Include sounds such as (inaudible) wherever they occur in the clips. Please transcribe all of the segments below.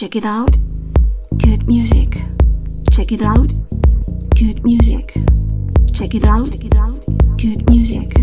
Check it out. Good music. Check it out. Good music. Check it out. It out. Good music.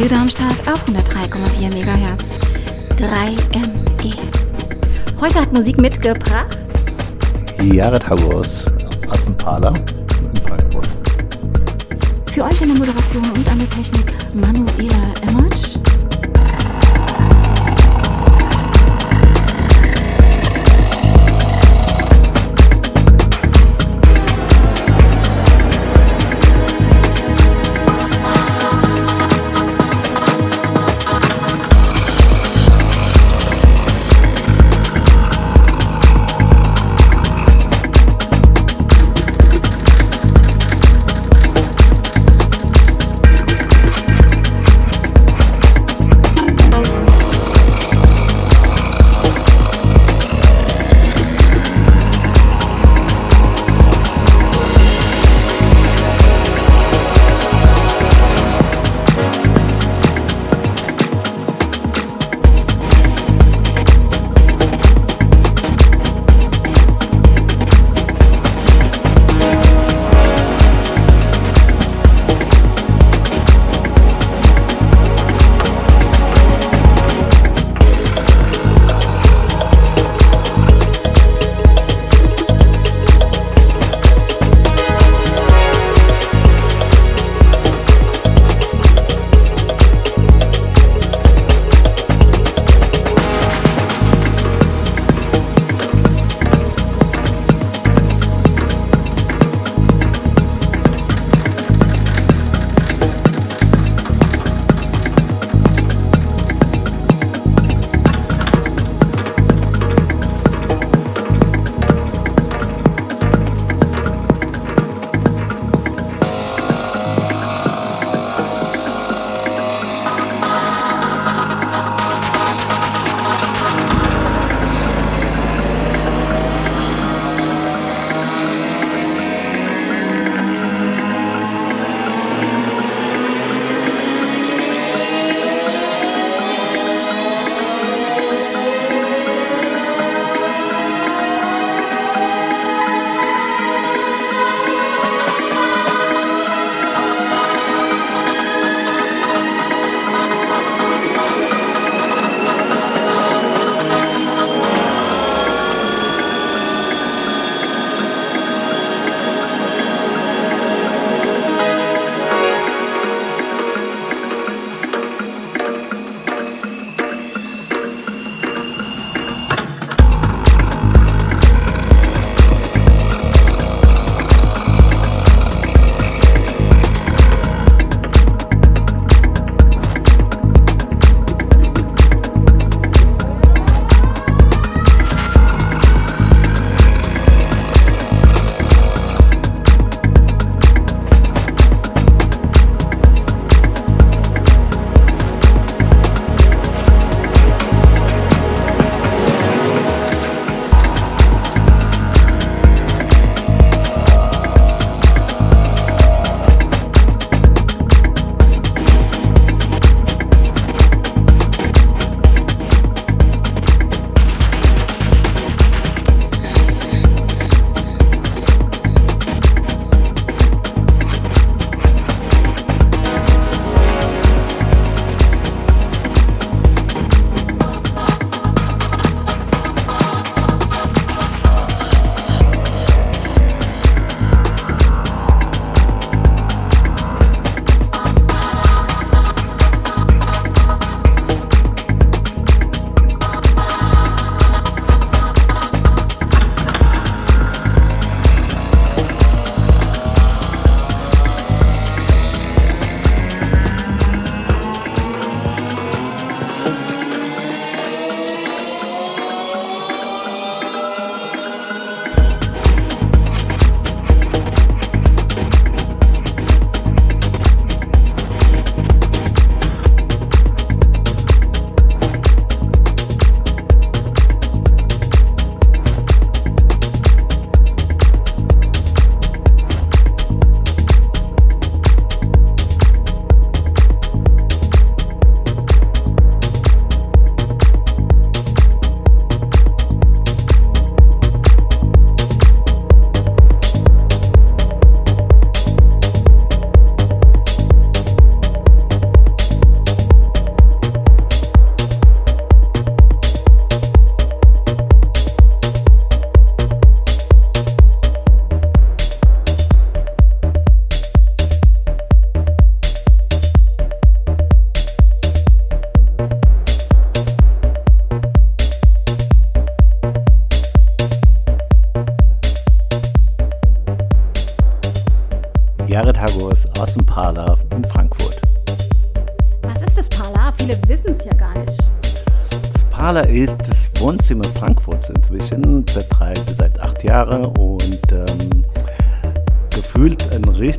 Radio Darmstadt auf 103,4 MHz. 3ME. Heute hat Musik mitgebracht. Jared Hagos Parler in Frankfurt. Für euch in der Moderation und an der Technik Manuela Emmertsch.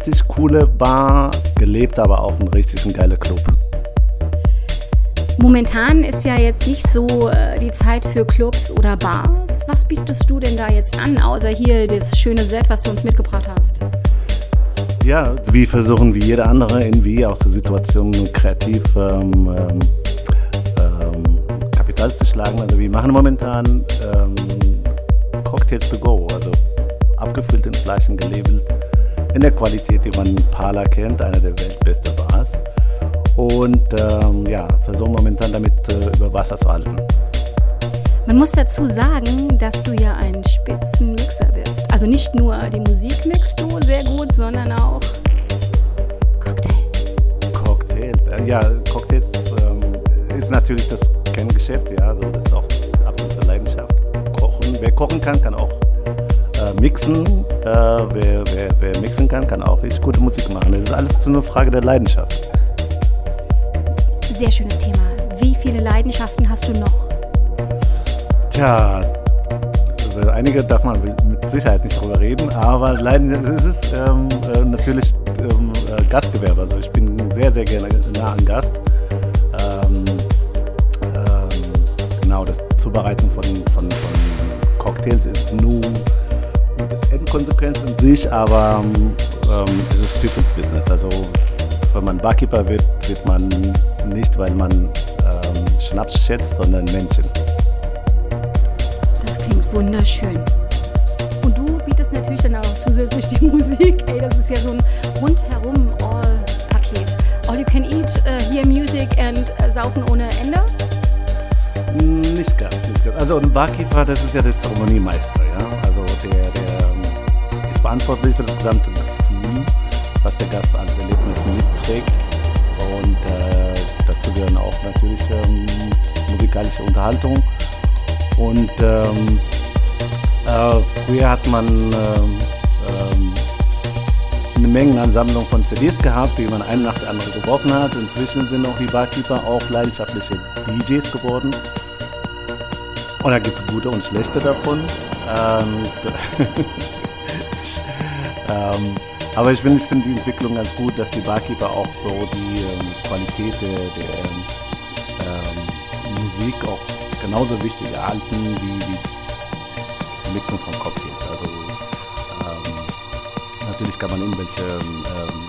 Richtig coole Bar, gelebt aber auch ein richtig ein geiler Club. Momentan ist ja jetzt nicht so äh, die Zeit für Clubs oder Bars. Was bietest du denn da jetzt an, außer hier das schöne Set, was du uns mitgebracht hast? Ja, wir versuchen wie jeder andere irgendwie aus der Situation kreativ ähm, ähm, ähm, Kapital zu schlagen. Also wir machen momentan ähm, Cocktails to go, also abgefüllt in Flaschen gelabelt, in der Qualität, die man Pala kennt, einer der weltbesten Bars und ähm, ja, versuchen momentan damit äh, über Wasser zu halten. Man muss dazu sagen, dass du ja ein Spitzenmixer bist. Also nicht nur die Musik mixst du sehr gut, sondern auch Cocktail. Cocktails, äh, ja, Cocktails ähm, ist natürlich das Kerngeschäft, ja, also das ist auch absolute Leidenschaft. Kochen, wer kochen kann, kann auch äh, mixen. Äh, wer, wer, wer mixen kann, kann auch richtig gute Musik machen. Das ist alles eine Frage der Leidenschaft sehr schönes Thema. Wie viele Leidenschaften hast du noch? Tja, über einige darf man mit Sicherheit nicht drüber reden, aber Leiden, es ist ähm, äh, natürlich ähm, äh, Gastgewerbe. Also ich bin sehr, sehr gerne nah an Gast. Ähm, ähm genau, das Zubereiten von, von, von Cocktails ist nur das Endkonsequenz in sich, aber ähm, es ist People's Business. Also wenn man Barkeeper wird, wird man nicht, weil man ähm, Schnaps schätzt, sondern Menschen. Das klingt wunderschön. Und du bietest natürlich dann auch noch zusätzlich die (laughs) Musik. Ey, das ist ja so ein rundherum All-Paket. All you can eat, uh, hear music and uh, saufen ohne Ende? Nicht ganz, nicht ganz. Also ein Barkeeper, das ist ja der Zeremoniemeister, ja. Also der, der ähm, ist verantwortlich für das gesamte Gefühl, was der Gast als Erlebnis mitträgt. Und äh, dazu gehören auch natürlich ähm, musikalische Unterhaltung. Und ähm, äh, früher hat man ähm, ähm, eine Mengenansammlung von CDs gehabt, die man eine nach der anderen geworfen hat. Inzwischen sind auch die Barkeeper auch leidenschaftliche DJs geworden. Und da gibt es gute und schlechte davon. (laughs) Ähm, ich, ähm, aber ich finde find die Entwicklung ganz gut, dass die Barkeeper auch so die ähm, Qualität der, der ähm, Musik auch genauso wichtig erhalten wie die Mixung von Cocktails. Also ähm, natürlich kann man irgendwelche ähm,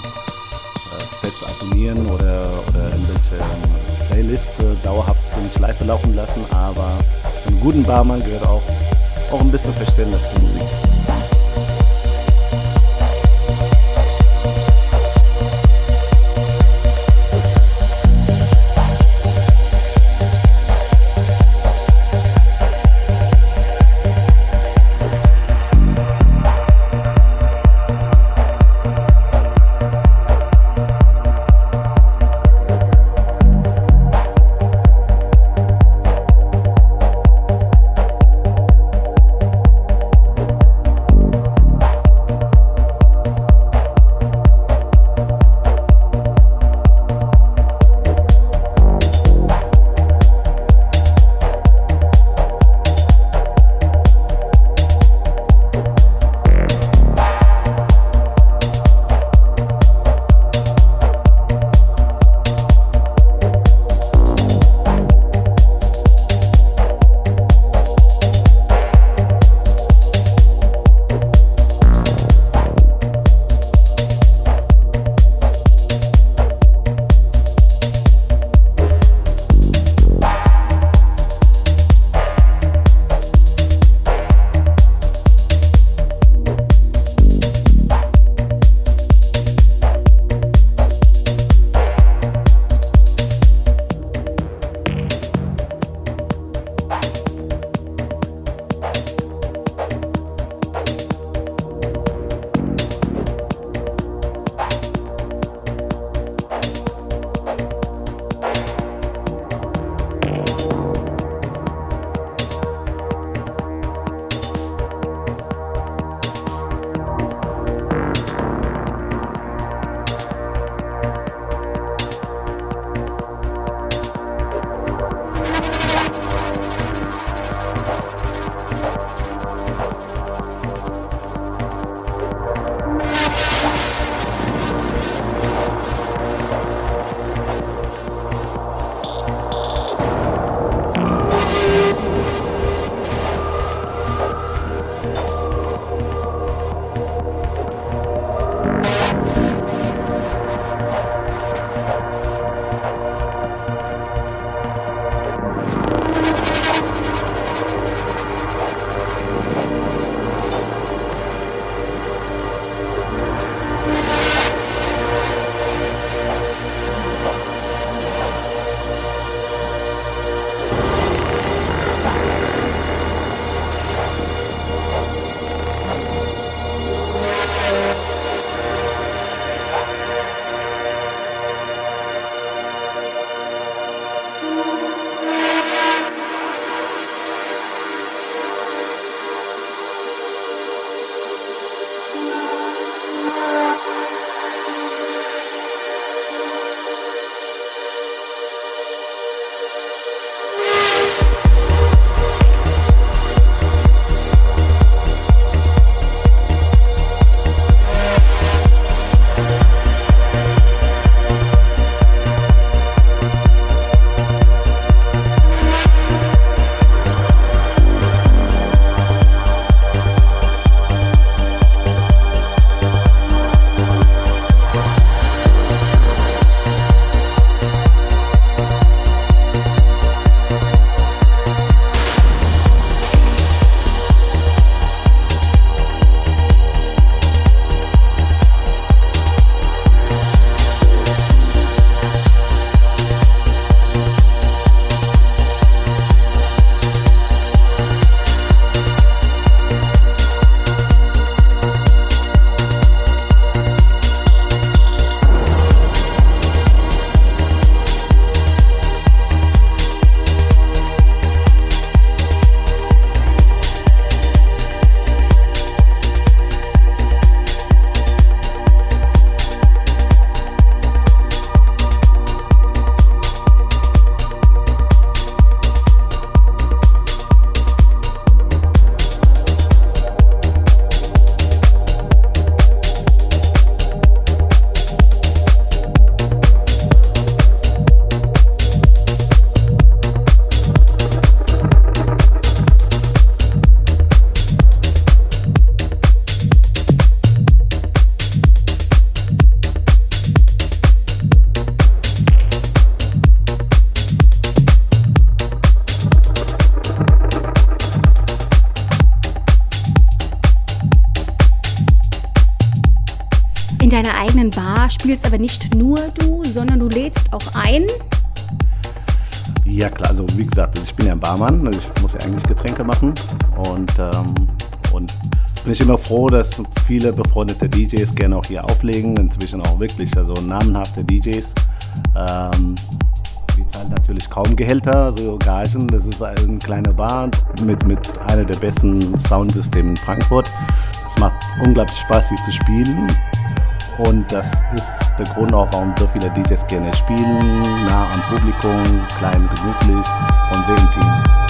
äh, Sets abonnieren oder, oder irgendwelche ähm, Playlist äh, dauerhaft in Schleife laufen lassen, aber zu einem guten Barmann gehört auch, auch ein bisschen Verständnis für Musik. Spielst aber nicht nur du, sondern du lädst auch ein. Ja klar, also wie gesagt, also ich bin ja ein Barmann, also ich muss ja eigentlich Getränke machen und, ähm, und bin ich immer froh, dass viele befreundete DJs gerne auch hier auflegen, inzwischen auch wirklich also namenhafte DJs. Ähm, wir zahlen natürlich kaum Gehälter, so Gagen. Das ist eine kleine Bar mit, mit einer der besten Soundsystemen in Frankfurt. Es macht unglaublich Spaß, hier zu spielen. Und das ist der Grund auch, warum so viele DJs gerne spielen. Nah am Publikum, klein, gemütlich und sehr intim.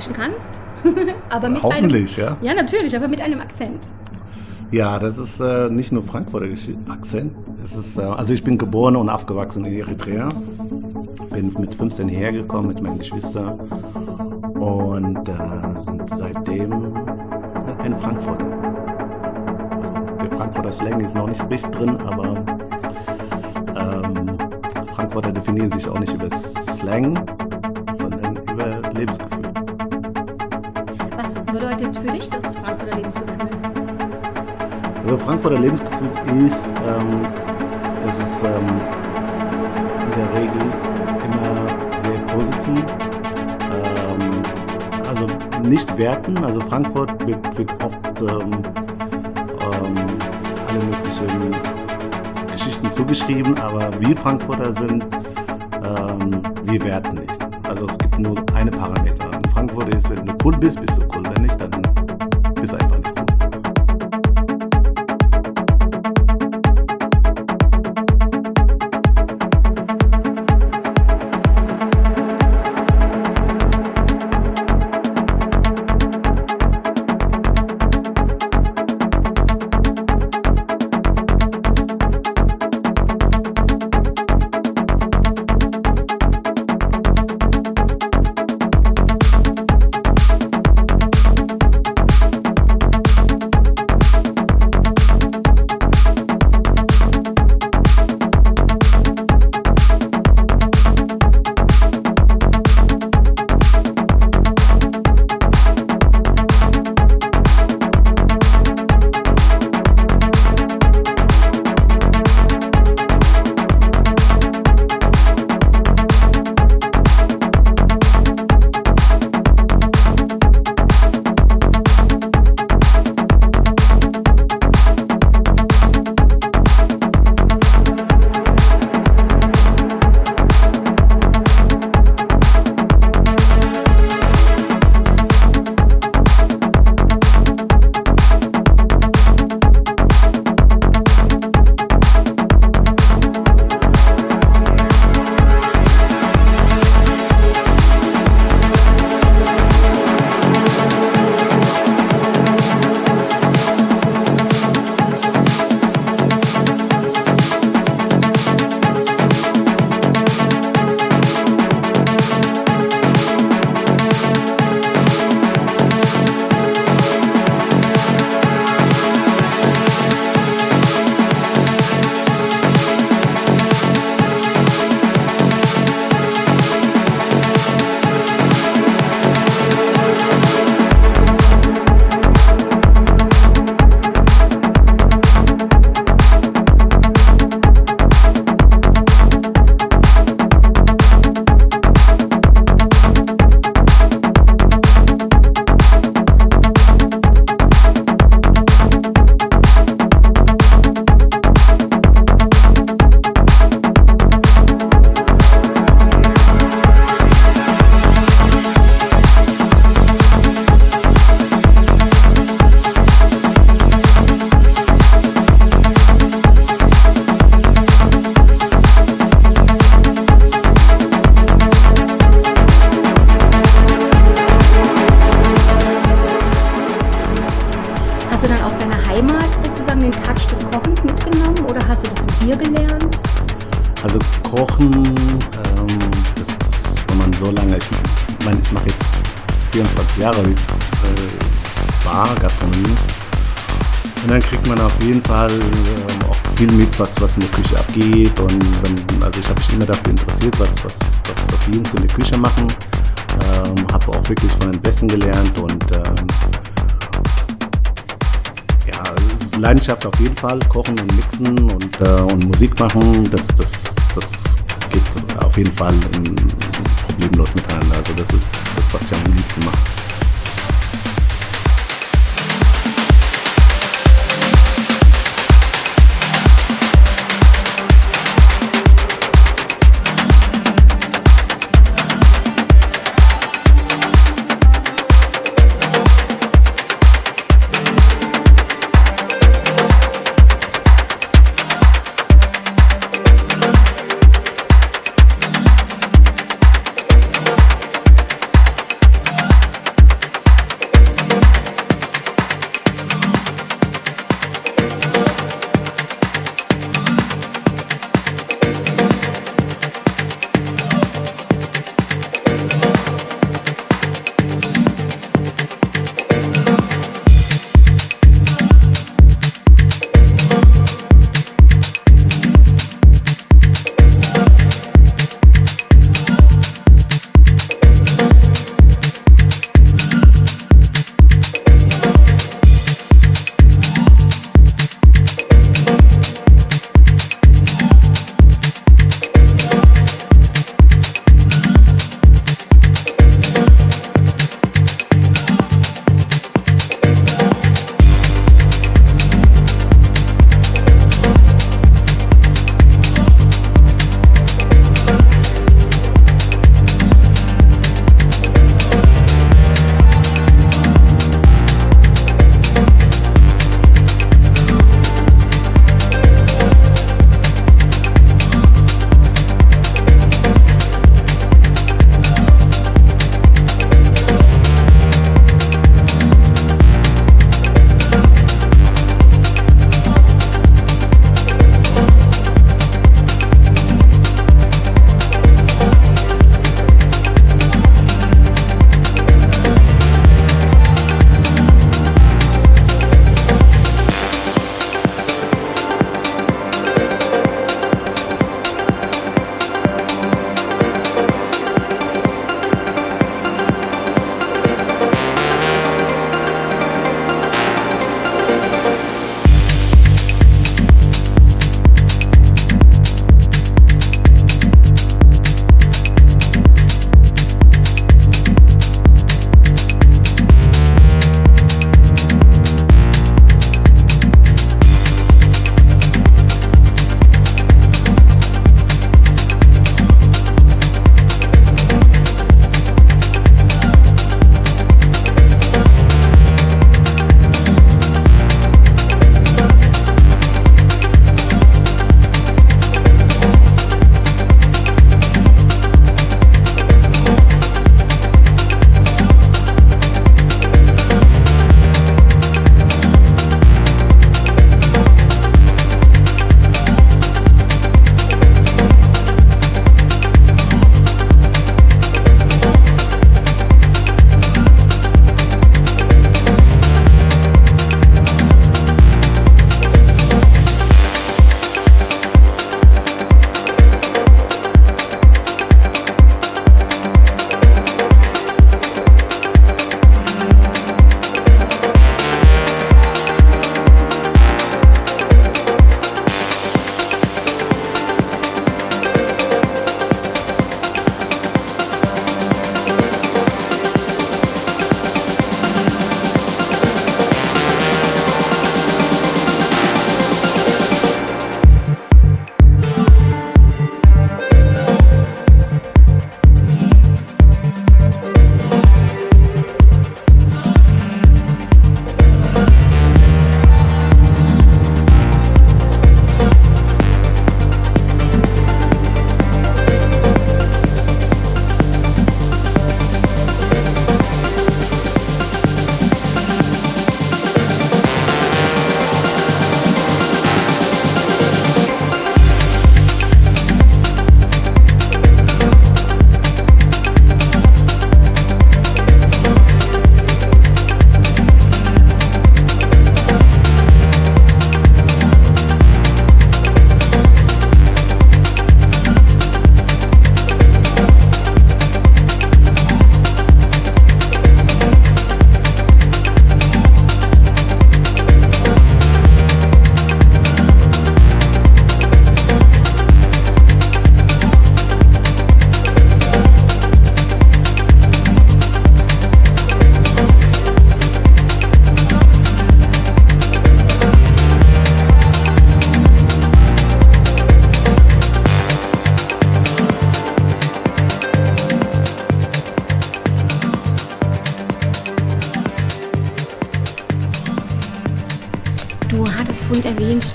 Sprechen kannst. (laughs) aber mit Hoffentlich, einem, ja. Ja, natürlich, aber mit einem Akzent. Ja, das ist äh, nicht nur Frankfurter Akzent. Es ist, äh, also ich bin geboren und aufgewachsen in Eritrea. Bin mit 15 hergekommen mit meinen Geschwistern und äh, sind seitdem ein Frankfurter. Der Frankfurter Slang ist noch nicht richtig drin, aber ähm, Frankfurter definieren sich auch nicht über Slang, Also Frankfurter Lebensgefühl ist, ähm, es ist ähm, in der Regel immer sehr positiv. Ähm, also nicht werten, also Frankfurt wird, wird oft ähm, ähm, alle möglichen Geschichten zugeschrieben, aber wir Frankfurter sind, ähm, wir werten nicht. Also es gibt nur eine Parameter. In Frankfurt ist, wenn du cool bist, bist du man auf jeden Fall äh, auch viel mit, was, was in der Küche abgeht. Und wenn, also ich habe mich immer dafür interessiert, was, was, was, was die Jungs in der Küche machen. Ähm, habe auch wirklich von den Besten gelernt und ähm, ja, Leidenschaft auf jeden Fall, Kochen und Mixen und, äh, und Musik machen, das, das, das geht auf jeden Fall in, problemlos miteinander. Also das ist das, was ich am liebsten mache.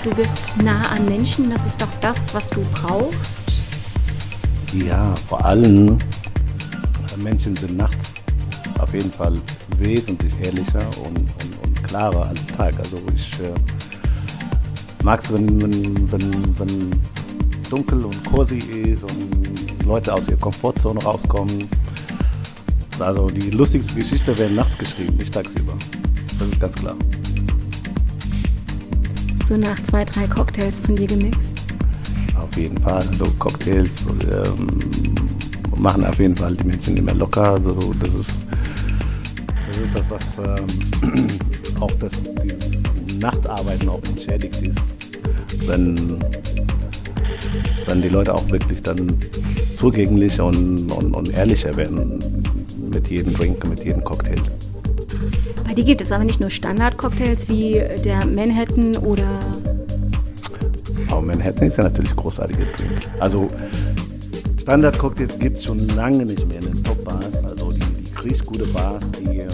Du bist nah an Menschen. Das ist doch das, was du brauchst. Ja, vor allem Menschen sind nachts auf jeden Fall wesentlich ehrlicher und, und, und klarer als Tag. Also ich äh, mag es, wenn, wenn, wenn, wenn dunkel und cozy ist und Leute aus ihrer Komfortzone rauskommen. Also die lustigste Geschichte werden nachts geschrieben, nicht tagsüber. Das ist ganz klar. So nach zwei, drei Cocktails von dir gemixt? Auf jeden Fall. Also Cocktails ähm, machen auf jeden Fall die Menschen immer locker. Also das ist das, ist das was ähm, (clears throat) auch das Nachtarbeiten auch entschädigt ist. Wenn, wenn die Leute auch wirklich dann zugänglicher und, und, und ehrlicher werden mit jedem Drink, mit jedem Cocktail. Dir gibt es aber nicht nur Standard-Cocktails wie der Manhattan oder. Aber Manhattan ist ja natürlich großartiger Drink. Also Standard-Cocktails gibt es schon lange nicht mehr in den Top-Bars. Also die, die richtig gute Bars, die, ähm,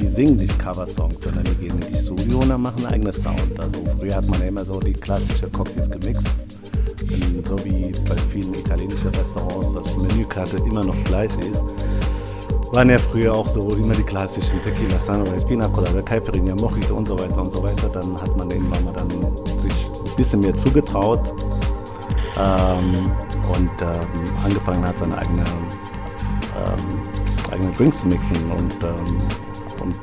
die singen nicht Cover-Songs, sondern die gehen in die Studio und dann machen einen eigenen Sound. Also früher hat man ja immer so die klassischen Cocktails gemixt. Und so wie bei vielen italienischen Restaurants das Menükarte immer noch gleich ist, waren ja früher auch so immer die klassischen Tequila, Sunrise, Pina Colada, Caipirinha, Mojito und so weiter und so weiter. Dann hat man irgendwann mal dann sich ein bisschen mehr zugetraut ähm, und ähm, angefangen hat, seine eigene, ähm, eigene Drinks zu mixen. Und, ähm, und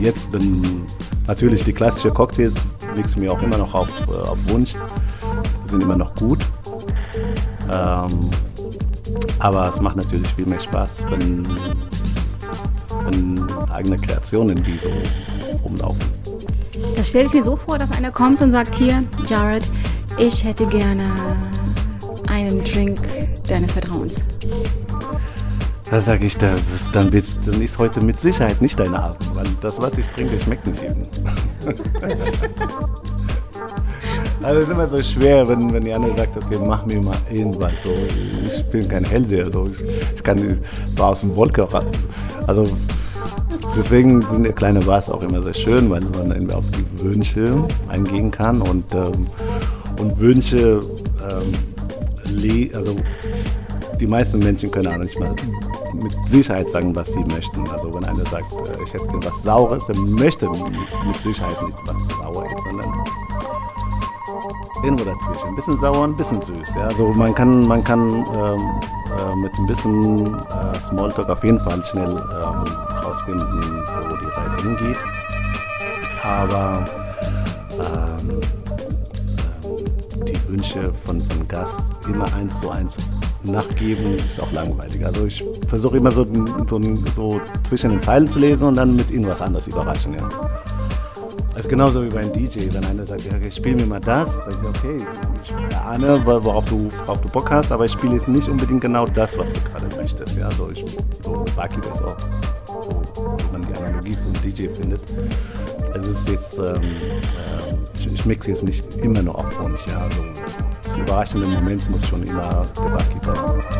jetzt bin natürlich die klassischen Cocktails mixen wir auch immer noch auf, äh, auf Wunsch. Sind immer noch gut. Ähm, aber es macht natürlich viel mehr Spaß, wenn, wenn eigene Kreationen wie so rumlaufen. Das stelle ich mir so vor, dass einer kommt und sagt, hier, Jared, ich hätte gerne einen Drink deines Vertrauens. Da sage ich, das, dann, wird's, dann ist heute mit Sicherheit nicht deine Art, weil das, was ich trinke, schmeckt nicht jedem. (laughs) Also es ist immer so schwer, wenn, wenn die andere sagt, okay, mach mir mal irgendwas. So, ich bin kein Hellseher, so. ich, ich kann so aus dem Wolke raus. Also deswegen sind die kleine Bars auch immer sehr schön, weil man auf die Wünsche eingehen kann und, ähm, und Wünsche, ähm, also die meisten Menschen können auch nicht mal mit Sicherheit sagen, was sie möchten. Also wenn einer sagt, äh, ich hätte was Saures, dann möchte mit Sicherheit nicht was sauer ist, sondern irgendwo dazwischen. Ein bisschen sauer, ein bisschen süß. Ja? Also man kann, man kann ähm, äh, mit ein bisschen äh, Smalltalk auf jeden Fall schnell ähm, rausfinden, wo die Reise hingeht. Aber ähm, äh, die Wünsche von, von Gast immer eins zu eins nachgeben, ist auch langweilig. Also ich versuche immer so, so, so, zwischen den Zeilen zu lesen und dann mit irgendwas anderes überraschen. Ja. Das ist genauso wie beim DJ. Wenn einer sagt, ja, okay, spiel mir mal das, sag ich, okay, ich ahne, worauf du, worauf du Bock hast, aber ich spiele jetzt nicht unbedingt genau das, was du gerade möchtest. Ja, also ich, so Barkeeper ist auch so, wie man die Analogie zum DJ findet. Es ist jetzt, ähm, äh, ich, mixe jetzt nicht immer nur auf Wunsch, ja, also das überraschende Moment muss schon immer der Barkeeper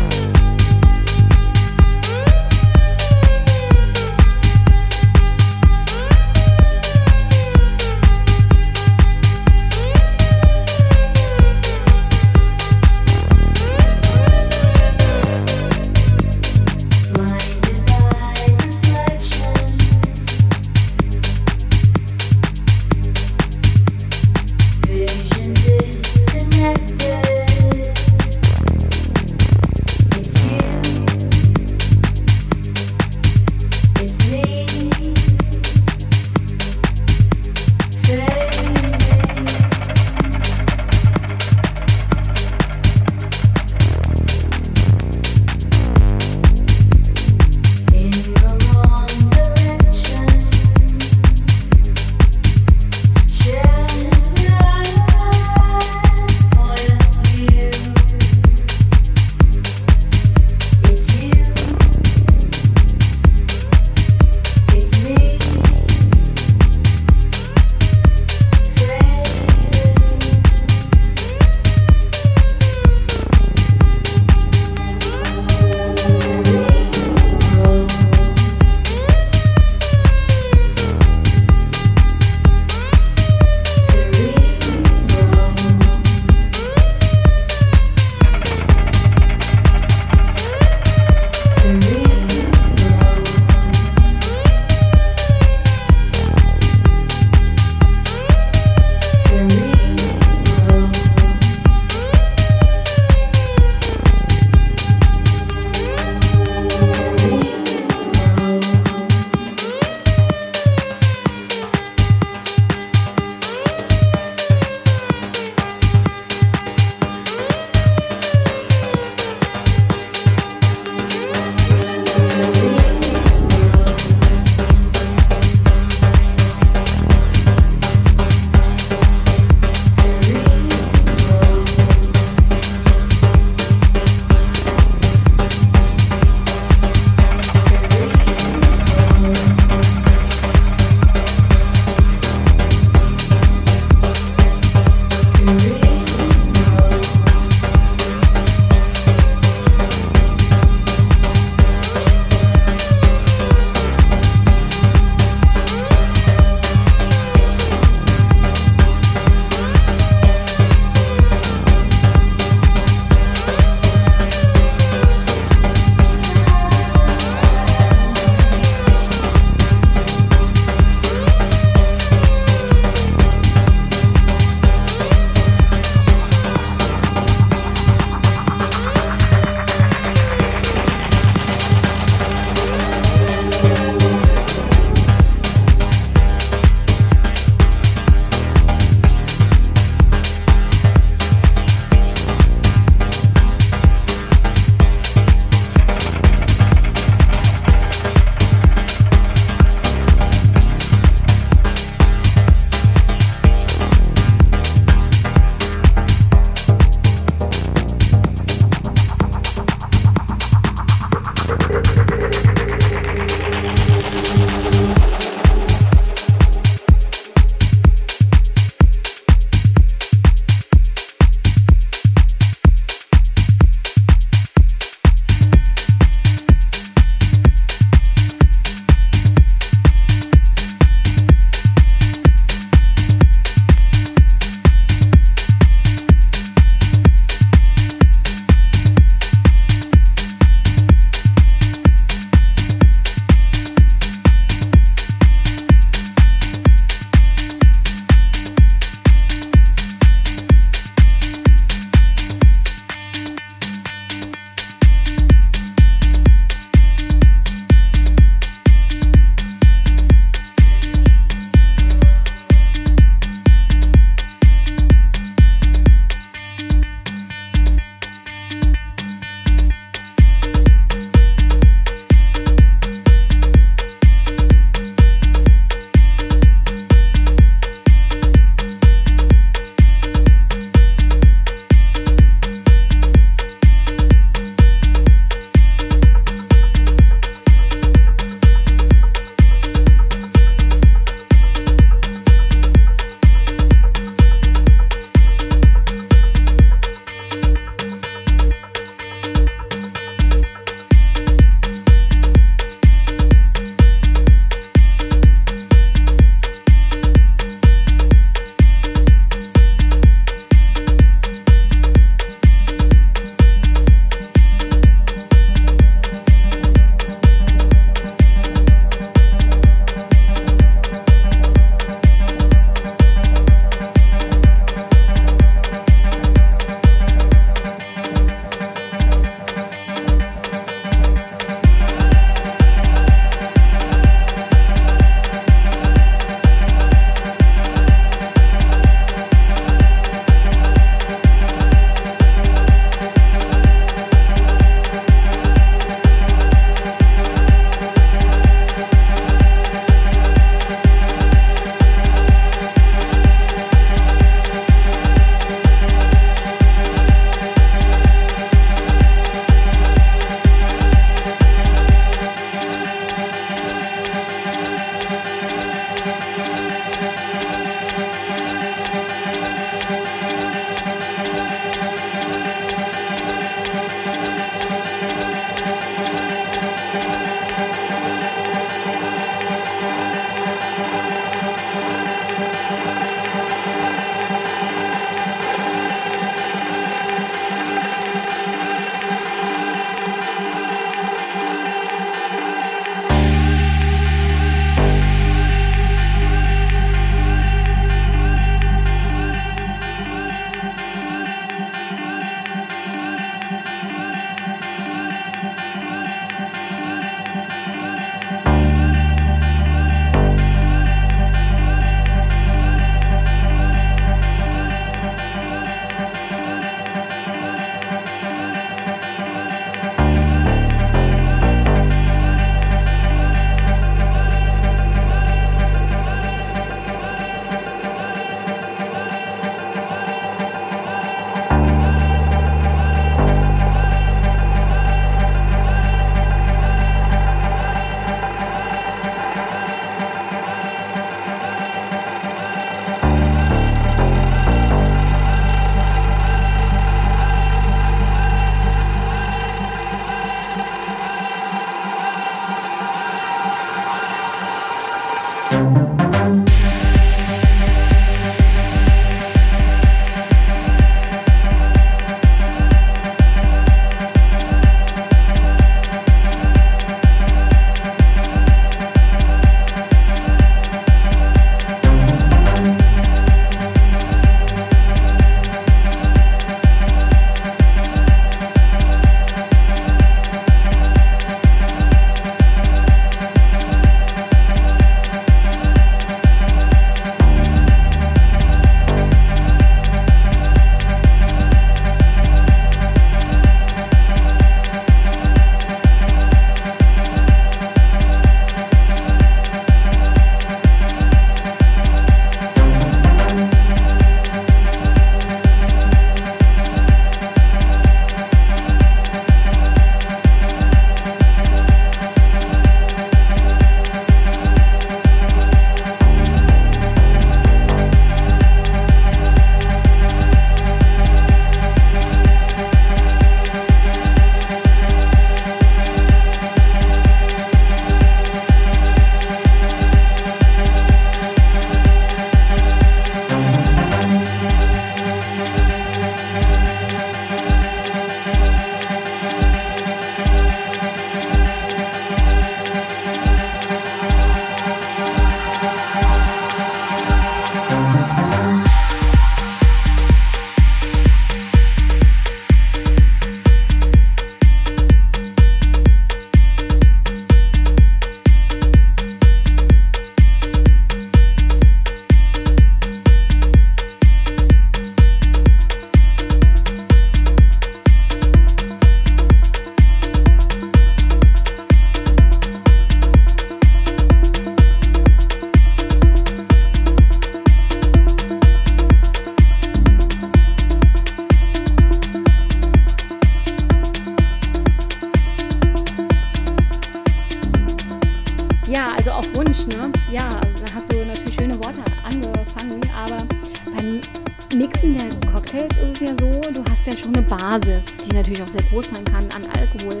ja schon eine Basis, die natürlich auch sehr groß sein kann an Alkohol.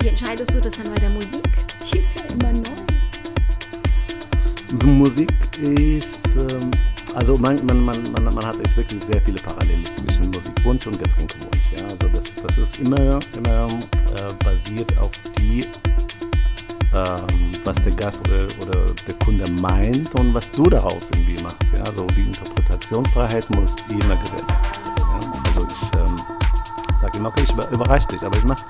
Wie entscheidest du das dann bei der Musik? Die ist ja immer neu. Musik ist, ähm, also man, man, man, man, man hat echt wirklich sehr viele Parallelen zwischen Musikwunsch und Getränkewunsch. Ja? Also das, das ist immer, immer äh, basiert auf die, ähm, was der Gast oder, oder der Kunde meint und was du daraus irgendwie machst. Ja? Also die Interpretationsfreiheit muss immer gewährt sage immer, okay, ich überrasche dich, aber ich mache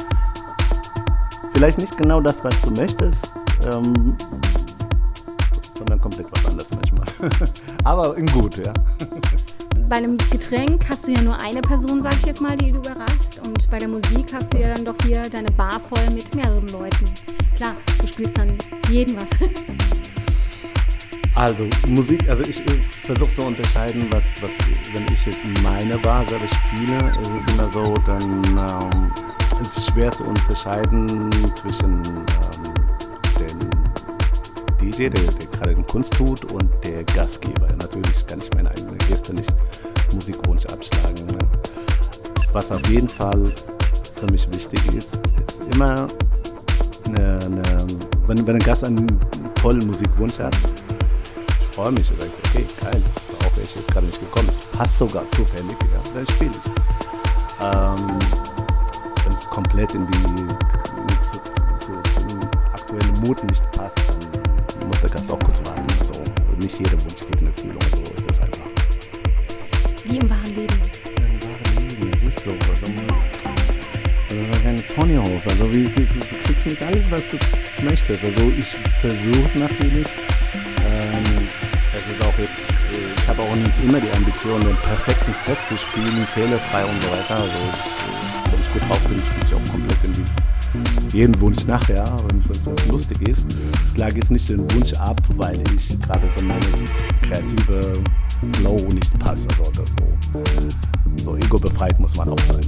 vielleicht nicht genau das, was du möchtest. Ähm, sondern komplett was anderes manchmal. (laughs) Aber in gut, ja. Bei einem Getränk hast du ja nur eine Person, sag ich jetzt mal, die du überraschst. Und bei der Musik hast du ja dann doch hier deine Bar voll mit mehreren Leuten. Klar, du spielst dann jeden was. (laughs) Also Musik, also ich, ich versuche zu unterscheiden, was, was, wenn ich jetzt meine Bar selber spiele, ist es immer so, dann ähm, ist es schwer zu unterscheiden zwischen ähm, dem DJ, der, der gerade den Kunst tut, und der Gastgeber. Natürlich kann ich meine eigenen Gäste nicht Musikwunsch abschlagen. Ne? Was auf jeden Fall für mich wichtig ist, ist immer eine, eine, wenn, wenn ein Gast einen tollen Musikwunsch hat, freue mich, sage ich, okay, geil, darauf wäre ich jetzt gerade nicht gekommen. Es passt sogar zufällig, ja, dann spiele ich. Ähm, wenn es komplett in die, so, so, so den aktuellen Mut nicht passt, dann muss der Gast auch kurz warten. So. Nicht jeder Wunsch geht in Erfüllung, so ist es einfach. Wie im wahren Leben. Im wahren Leben, das ist so. Also, das ist ein Ponyhof. Also wie, wie, du kriegst nicht alles, was du möchtest. Also ich versuche es natürlich. Es ist auch jetzt, äh, ich habe auch nicht immer die Ambition, den perfekten Set zu spielen, fehlerfrei und so weiter. Also äh, wenn ich gut drauf bin, spiele ich auch komplett in die, jeden Wunsch nachher, wenn es lustig ist. Ich schlage jetzt nicht den Wunsch ab, weil ich gerade so meine kreative Flow nicht passe oder so. So ego befreit muss man auch sein.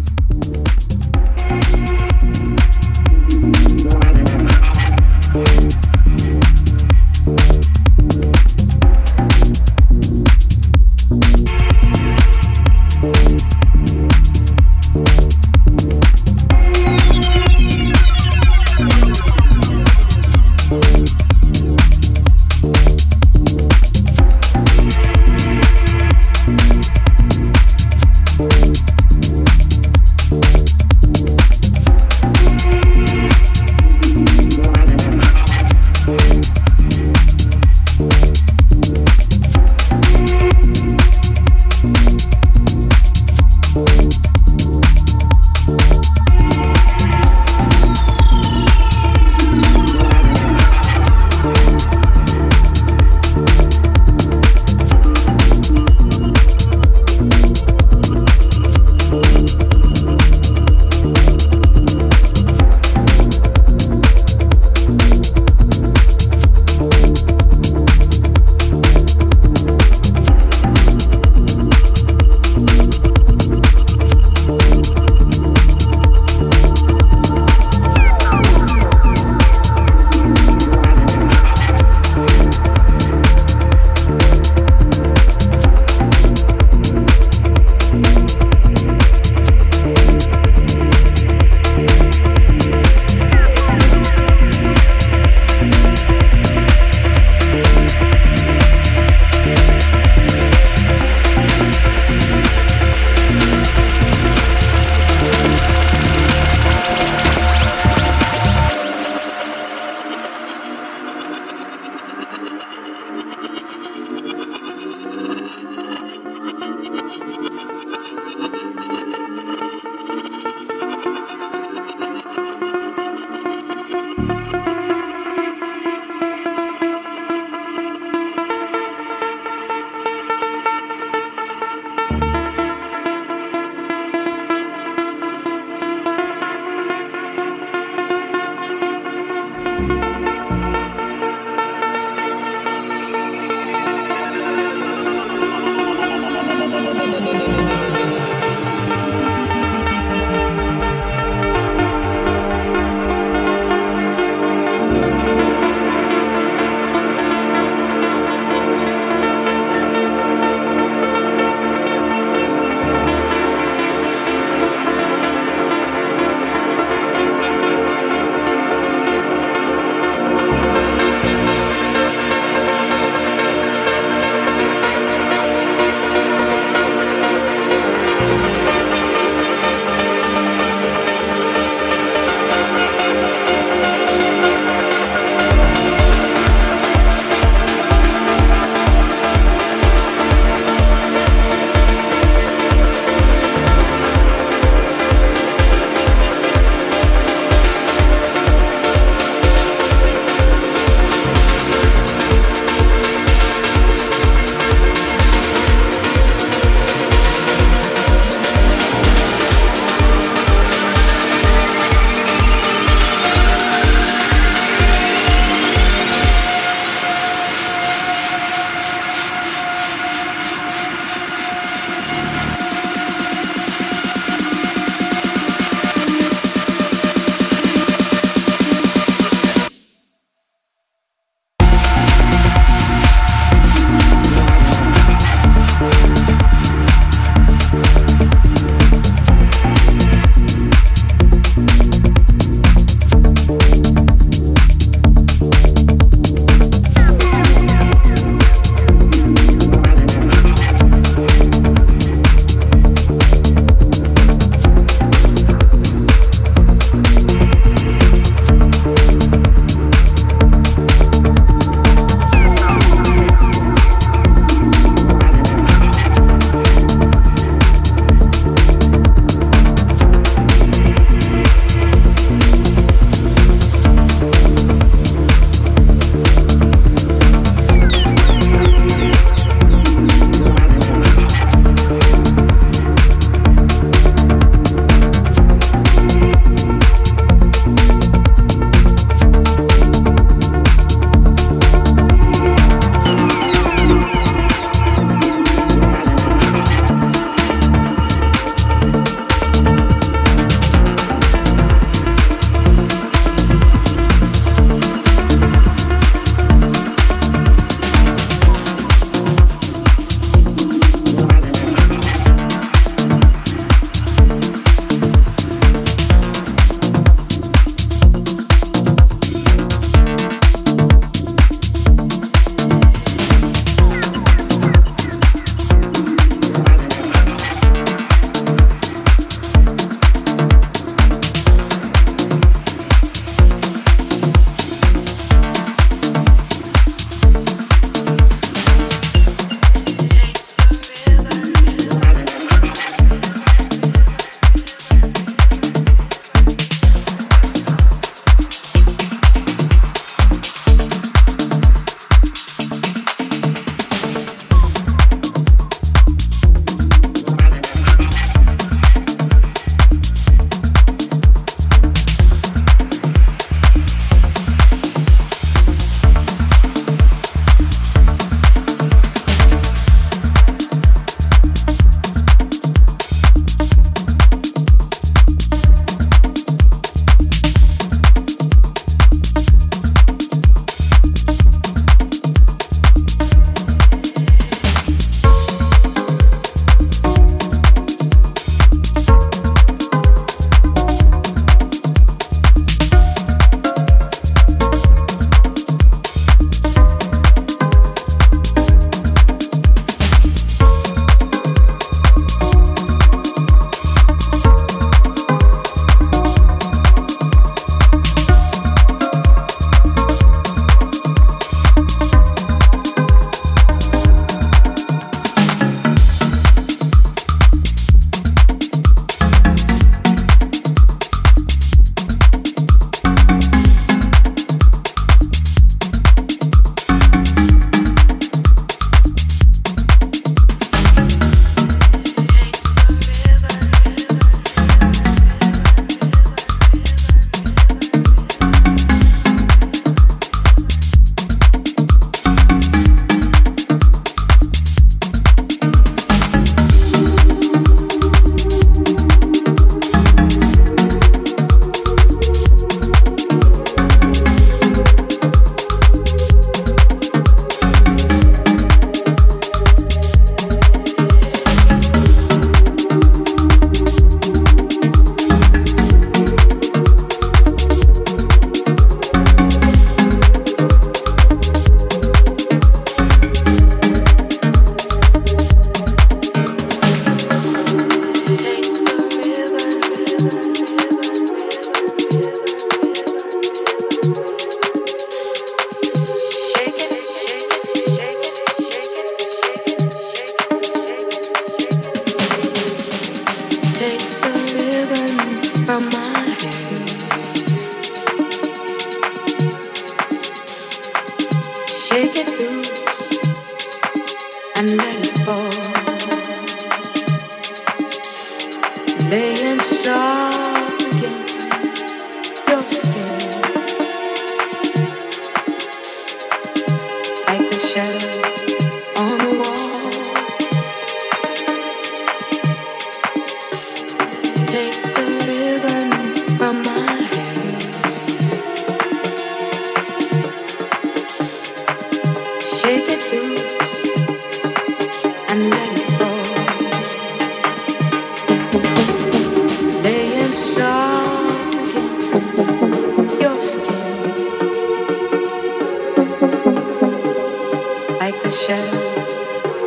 like the shadows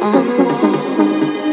on the wall.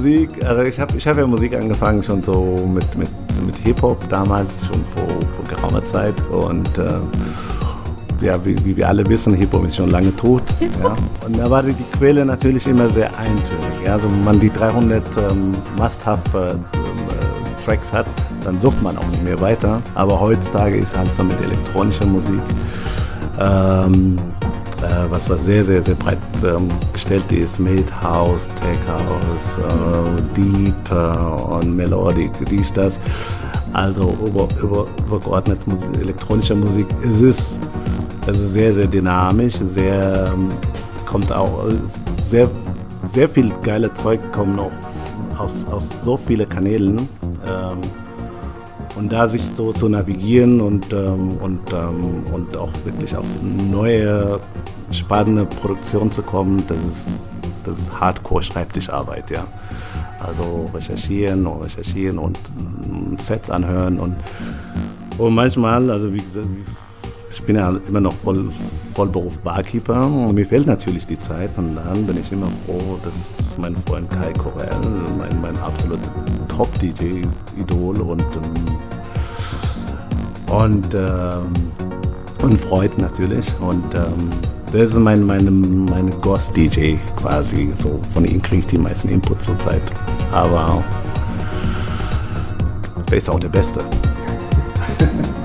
Musik, also ich habe ich hab ja Musik angefangen schon so mit, mit, mit Hip-Hop damals, schon vor, vor geraumer Zeit. Und äh, ja, wie, wie, wir alle wissen, Hip-Hop ist schon lange tot. Ja. Und da war die, die Quelle natürlich immer sehr eintönig. Ja. Also wenn man die 300 ähm, Must-Have-Tracks äh, hat, dann sucht man auch nicht mehr weiter. Aber heutzutage ist halt so mit elektronischer Musik, ähm, äh, was, sehr, sehr, sehr breit ähm, gestellt ist, mit House, Tech House, äh, Deep äh, und Melodic, dies, das. Also über, über, übergeordnet Musik, elektronischer Musik ist es also sehr, sehr dynamisch, sehr, ähm, kommt auch sehr, sehr viel geile Zeug kommt noch aus, aus so vielen Kanälen. Ähm, und da sich so zu navigieren und, ähm, und, ähm, und auch wirklich auf neue, spannende Produktion zu kommen, das ist, das ist Hardcore-Schreibtischarbeit, ja. Also recherchieren und recherchieren und ähm, Sets anhören und, und manchmal, also wie gesagt, ich bin ja immer noch voll, Vollberuf Barkeeper und mir fehlt natürlich die Zeit und dann bin ich immer froh, dass mein Freund Kai Corell, mein, mein absoluter Top-DJ-Idol und, ähm, und, ähm, und Freud natürlich und ähm, das ist mein, meine, meine Ghost-DJ quasi, so von ihm kriege ich die meisten Inputs zurzeit, aber der ist auch der Beste. (laughs)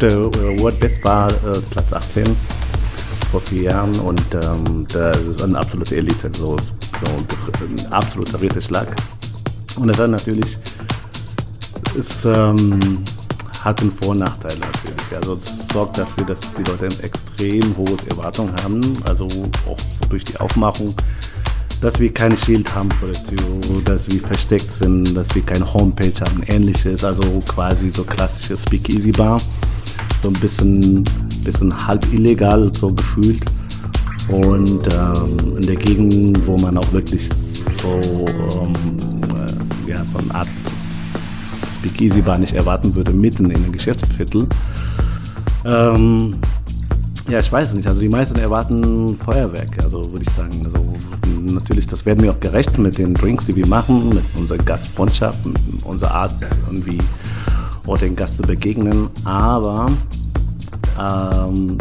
Der World Best Bar äh, Platz 18 vor vier Jahren und ähm, das ist eine absolute Elite, so, so ein absoluter Ritterschlag. Und das dann natürlich es ähm, hat einen Vor- und Nachteil natürlich. Also es sorgt dafür, dass die Leute extrem hohe Erwartungen haben, also auch durch die Aufmachung, dass wir kein Schild haben vor der Tür, dass wir versteckt sind, dass wir keine Homepage haben, ähnliches, also quasi so klassische Speakeasy Bar, so ein bisschen, bisschen halb illegal so gefühlt und ähm, in der Gegend, wo man auch wirklich so, ähm, äh, ja, so eine Art Speakeasy Bar nicht erwarten würde, mitten in einem Geschäftsviertel. Ähm, ja, ich weiß es nicht. Also die meisten erwarten Feuerwerk, also würde ich sagen. Also natürlich, das werden wir auch gerecht mit den Drinks, die wir machen, mit unserer Gastfreundschaft, mit unserer Art, irgendwie auch den Gast zu begegnen. Aber ähm,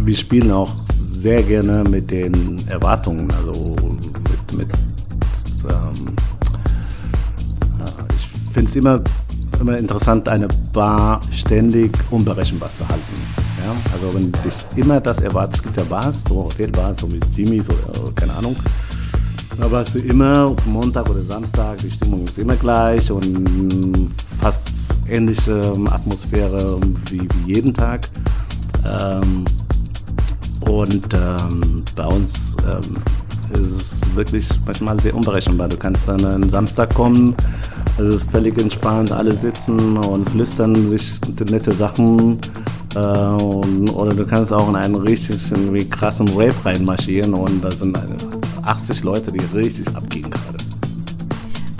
wir spielen auch sehr gerne mit den Erwartungen, also mit, mit ähm, ich finde es immer immer interessant, eine Bar ständig unberechenbar zu halten. Ja? Also wenn dich immer das erwartest, es gibt ja Bars, so Hotelbars, so wie Jimmy's oder keine Ahnung. Aber es ist immer Montag oder Samstag, die Stimmung ist immer gleich und fast ähnliche Atmosphäre wie, wie jeden Tag. Ähm, und ähm, bei uns ähm, ist es wirklich manchmal sehr unberechenbar. Du kannst dann einen Samstag kommen, es ist völlig entspannt, alle sitzen und flüstern sich nette Sachen. Äh, und, oder du kannst auch in einen richtig irgendwie krassen Wave reinmarschieren und da sind 80 Leute, die richtig abgehen gerade.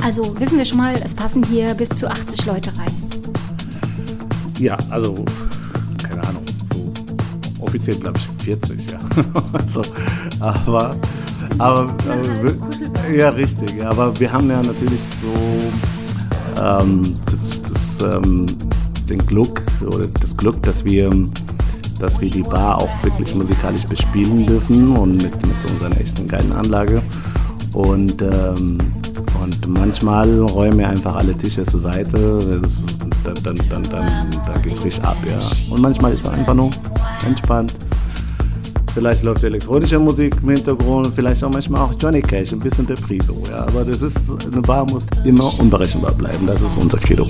Also wissen wir schon mal, es passen hier bis zu 80 Leute rein. Ja, also keine Ahnung, so offiziell glaube ich 40, ja. (laughs) also, aber, aber, aber ja, richtig. Aber wir haben ja natürlich so ähm, das, das, ähm, den Glück oder das Glück, dass wir, dass wir die Bar auch wirklich musikalisch bespielen dürfen und mit, mit unserer echten geilen Anlage. Und, ähm, und manchmal räumen wir einfach alle Tische zur Seite. Das dann, dann, dann, dann, dann geht es richtig ab, ja. Und manchmal ist es einfach nur entspannt. Vielleicht läuft elektronische Musik im Hintergrund, vielleicht auch manchmal auch Johnny Cash, ein bisschen der Priso, ja. Aber das ist, eine Bar muss immer unberechenbar bleiben, das ist unser Credo.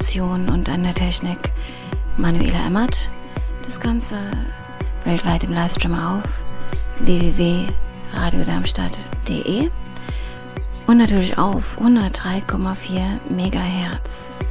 Moderation und an der Technik Manuela Emmert. Das Ganze weltweit im Livestream auf www.radiodarmstadt.de und natürlich auf 103,4 Megahertz.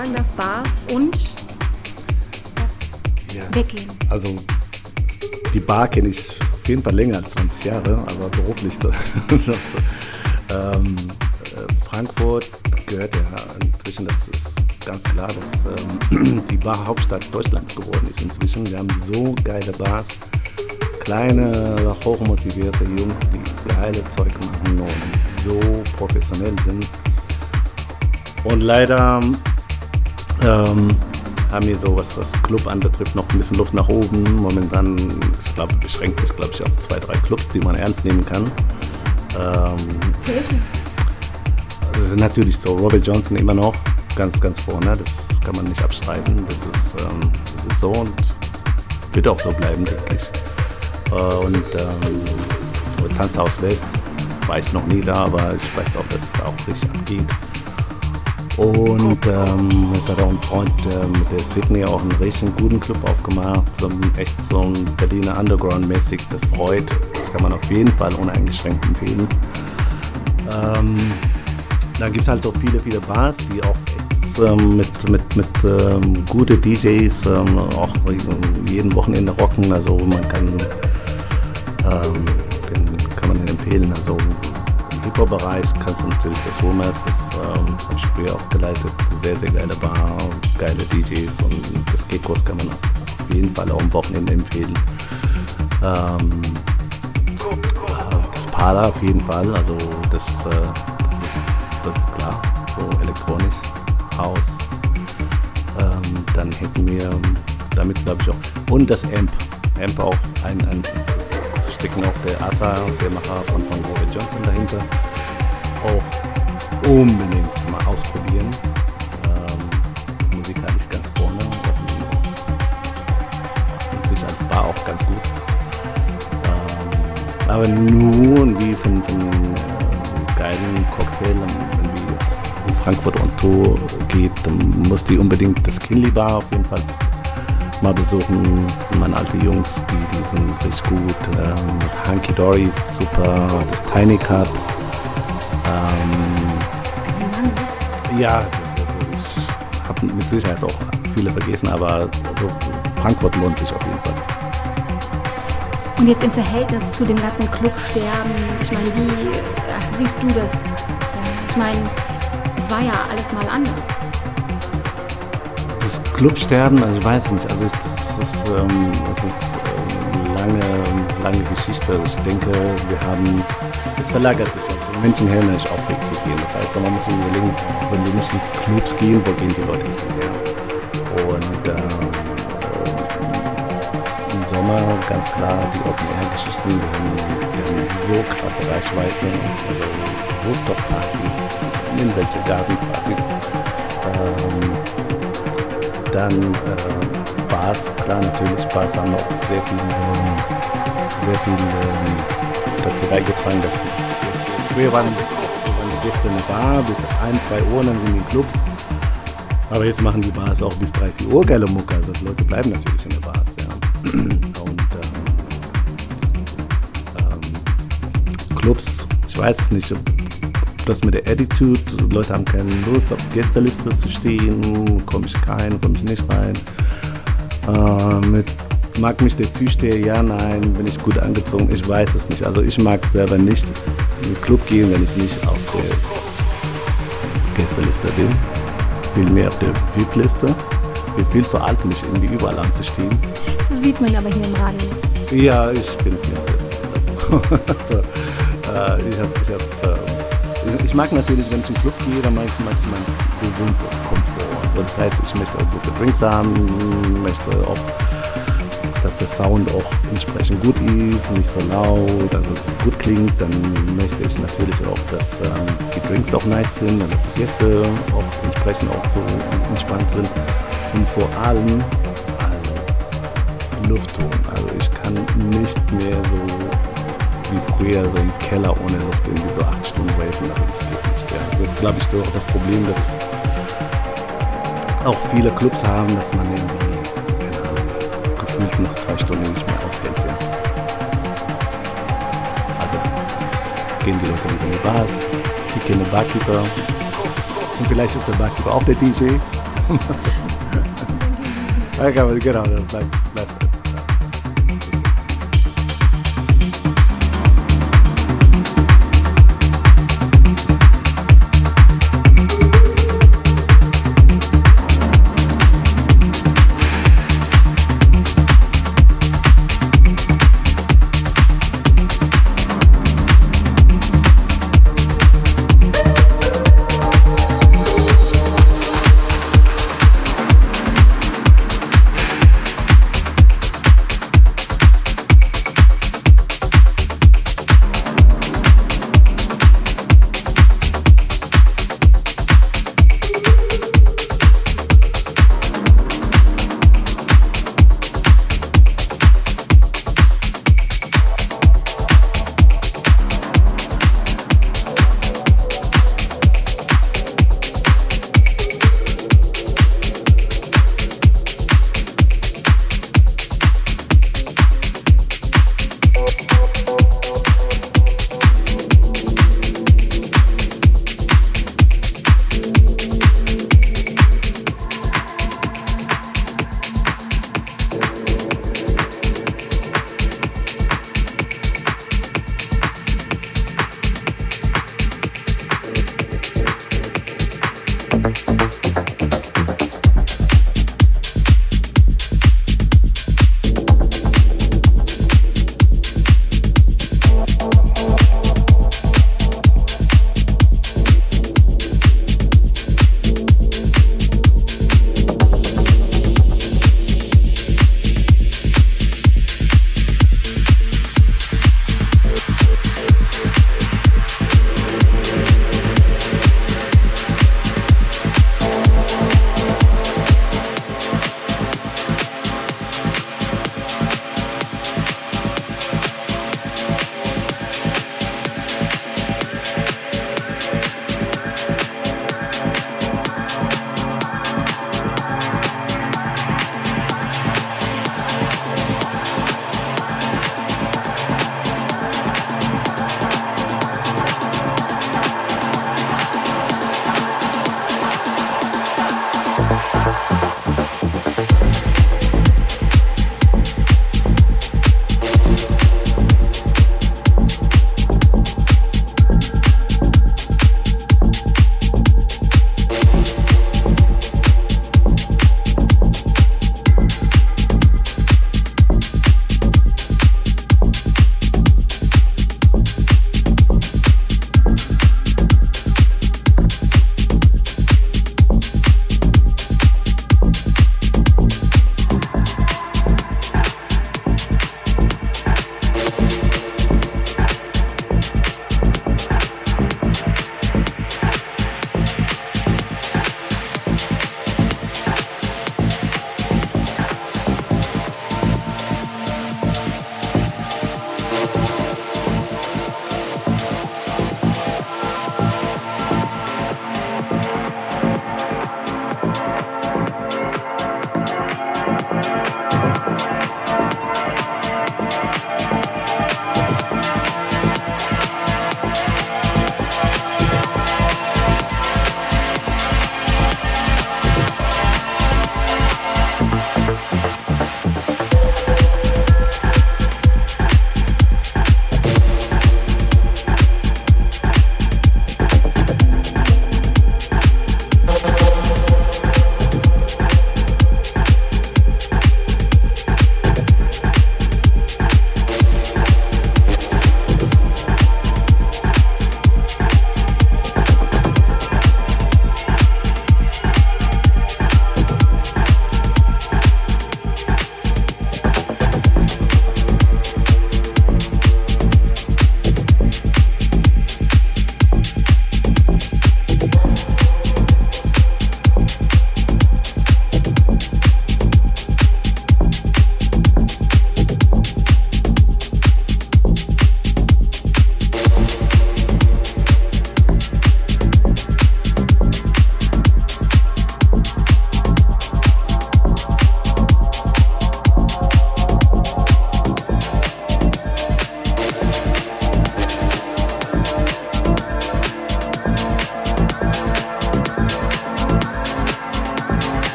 Sagen darf, Bars und das Ja. Weggehen. Also die Bar kenne ich auf jeden Fall länger als 20 Jahre, aber beruflich (laughs) so. ähm, äh, Frankfurt gehört ja inzwischen, das ist ganz klar, dass ähm, (clears throat) die Bar-Hauptstadt Deutschlands geworden ist inzwischen. Wir haben so geile Bars, kleine, hochmotivierte Jungs, die geile Zeug machen und so professionell sind. Und leider ähm, haben wir so, was das Club anbetrifft, noch ein bisschen Luft nach oben. Momentan, ich glaube, beschränkt sich, glaube ich, auf zwei, drei Clubs, die man ernst nehmen kann. Ähm, also natürlich so Robert Johnson immer noch ganz, ganz vorne. Das kann man nicht abstreiten. Das ist, ähm, das ist so und wird auch so bleiben, denke ich. Äh, und ähm, Tanzhaus West war ich noch nie da, aber ich weiß auch, dass es auch richtig abgeht. Und ähm, es hat auch ein Freund äh, mit der Sydney auch einen richtig guten Club aufgemacht. So ein, echt so ein Berliner Underground-mäßig. Das freut. Das kann man auf jeden Fall uneingeschränkt empfehlen. Ähm, dann gibt es halt so viele, viele Bars, die auch ähm, mit, mit, mit ähm, gute DJs ähm, auch jeden Wochenende rocken. Also man kann, ähm, den kann man den empfehlen. Also Hip-Hop-Bereich kannst du natürlich das Rumors, das ähm, ich früher auch geleitet. Sehr, sehr geile Bar, geile DJs und das Gekos kann man auf jeden Fall auch am Wochenende empfehlen. Ähm, das Parler auf jeden Fall, also das, äh, das, ist, das ist klar, so elektronisch, Haus. Ähm, dann hätten wir damit glaube ich auch, und das Amp, Amp auch ein, ein stecken auch der Atta, der Macher von, von Robert Johnson dahinter, auch unbedingt mal ausprobieren. Ähm, musikalisch ganz vorne, auch, sich als Bar auch ganz gut. Ähm, aber nur wie von, von äh, geilen Cocktail irgendwie in Frankfurt on Tour geht, dann muss die unbedingt das Kinley Bar auf jeden Fall mal besuchen. Meine alte Jungs, die, die sind richtig gut. Ähm, Hanky Dory ist super, das Tiny Cup. Ähm, ja, also ich habe mit Sicherheit auch viele vergessen, aber also Frankfurt lohnt sich auf jeden Fall. Und jetzt im Verhältnis zu dem ganzen Clubsterben, ich meine, wie äh, siehst du das? Ich meine, es war ja alles mal anders. Clubsterben, also ich weiß nicht, also das ist, ähm, das ist ähm, lange, lange Geschichte. Ich denke, wir haben, es verlagert sich. Also Menschen hören nicht auf, wegzugehen. Das heißt, man muss sich überlegen, wenn wir nicht in Clubs gehen, wo gehen die Leute hin? Ja? Und ähm, im Sommer ganz klar die Open-Air-Geschichten, die haben so krasse Reichweite, also Rooftop-Partys, irgendwelche Gartenpartys. Ähm, dann äh, Bars, klar natürlich, Bars haben auch sehr viel, ähm, sehr viel ähm, dazu beigetragen, dass die, früher waren, waren die Gäste in der Bar bis 1, 2 Uhr, dann sind die in Clubs. Aber jetzt machen die Bars auch bis 3, 4 Uhr geile Mucke, also die Leute bleiben natürlich in den Bars, ja. (clears throat) Und ähm, ähm, Clubs, ich weiß nicht, ob das mit der Attitude, Leute haben keine Lust auf Gästeliste zu stehen, komme ich rein, komme ich nicht rein. Äh, mit, mag mich der Türsteher, ja, nein, bin ich gut angezogen, ich weiß es nicht. Also ich mag selber nicht in den Club gehen, wenn ich nicht auf der Gästeliste bin. Vielmehr auf der VIP-Liste. Ich bin viel zu alt, um mich irgendwie überall anzustehen. Das sieht man aber hier im Radio nicht. Ja, ich bin 44. (laughs) äh, ich, hab, ich, hab, äh, ich- mag natürlich, wenn ich den Club gehe, dann mag ich, meinen gewohnten Komfort. Das heißt, ich möchte auch gute Drinks haben, möchte auch, dass der Sound auch entsprechend gut ist, nicht so laut, also gut klingt. Dann möchte ich natürlich auch, dass ähm, die Drinks auch nice sind, dass die Gäste auch entsprechend auch so entspannt sind. Und vor allem, also Luftton. Also ich kann nicht mehr so wie früher so im Keller ohne Luft irgendwie so acht Stunden. Also das. Das ist glaube ich so auch das Problem, dass auch viele Clubs haben, dass man irgendwie, keine gefühlt noch zwei Stunden nicht mehr aushält, ja. Also gehen die Leute in die Bars, die kennen Barkeeper und vielleicht ist der Barkeeper auch der DJ. (laughs) ja, genau, das bleibt, bleibt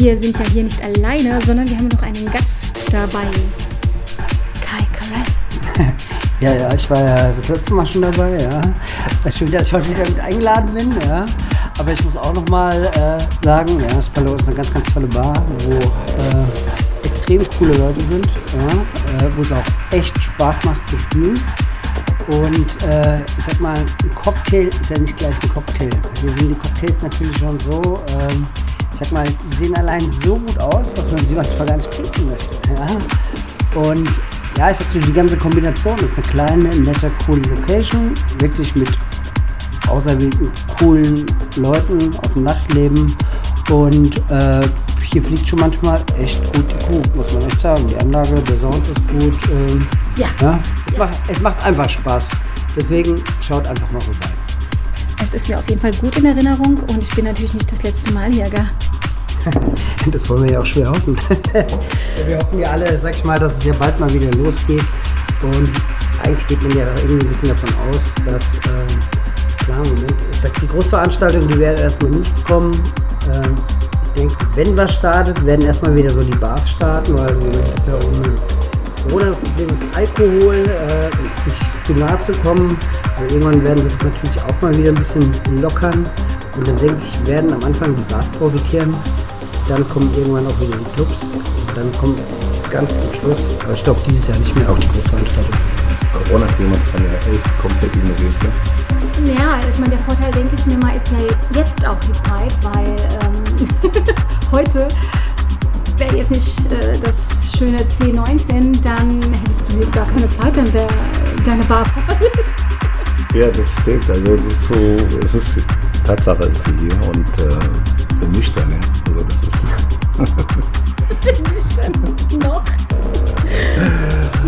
wir sind ja hier nicht alleine, sondern wir haben noch einen Gast dabei. Kai Karel. (laughs) Ja, ja, ich war ja das letzte Mal schon dabei, ja. Schön, dass ich heute wieder mit eingeladen bin, ja. Aber ich muss auch noch mal äh, sagen, ja, Spallo ist eine ganz, ganz tolle Bar, wo äh, extrem coole Leute sind, ja, äh, wo es auch echt Spaß macht zu spielen. Und äh, ich sag mal, ein Cocktail ist ja nicht gleich ein Cocktail. Hier sind die Cocktails natürlich schon so, ähm, sag mal, die sehen allein so gut aus, dass man sie manchmal gar nicht trinken möchte. Ja? Und ja, ich sag so, die ganze Kombination ist eine kleine, nette, coole Location, wirklich mit auserwählten, coolen Leuten aus dem Nachtleben. Und äh, hier fliegt schon manchmal echt gut die Kuh, muss man echt sagen. Die Anlage, der Sound ist gut. Ähm, Ja. ja, es, Macht, es macht einfach Spaß. Deswegen schaut einfach mal vorbei. Es ist mir auf jeden Fall gut in Erinnerung und ich bin natürlich nicht das letzte Mal hier, gell? (laughs) Das wollen wir ja auch schwer hoffen. (laughs) wir hoffen ja alle, sag ich mal, dass es ja bald mal wieder losgeht. Und eigentlich geht man ja irgendwie ein bisschen davon aus, dass, äh, klar, Moment, ich sag, die Großveranstaltung, die werden erstmal nicht kommen. Ähm, ich denke, wenn was startet, werden erstmal wieder so die Bars starten, weil im Moment ist ja auch Corona das Problem mit Alkohol, äh, sich zu nahe zu kommen. Aber irgendwann werden sie das natürlich auch mal wieder ein bisschen lockern. Und dann denke ich, werden am Anfang die Bars profitieren. Dann kommen irgendwann auch wieder die Clubs. Und dann kommt ganz zum Schluss, aber ich glaube dieses Jahr nicht mehr auch die Großveranstaltung. Corona-Thema dann ja echt komplett ignoriert. Ne? Ja, ich meine, der Vorteil, denke ich mir mal, ist ja jetzt, jetzt auch die Zeit, weil ähm, (laughs) heute wäre jetzt nicht äh, das schöne C19, dann hättest du jetzt gar keine Zeit, dann wäre deine Bar voll. Ja, das stimmt. Also es ist so, es ist Tatsache ist sie hier und äh. Noch?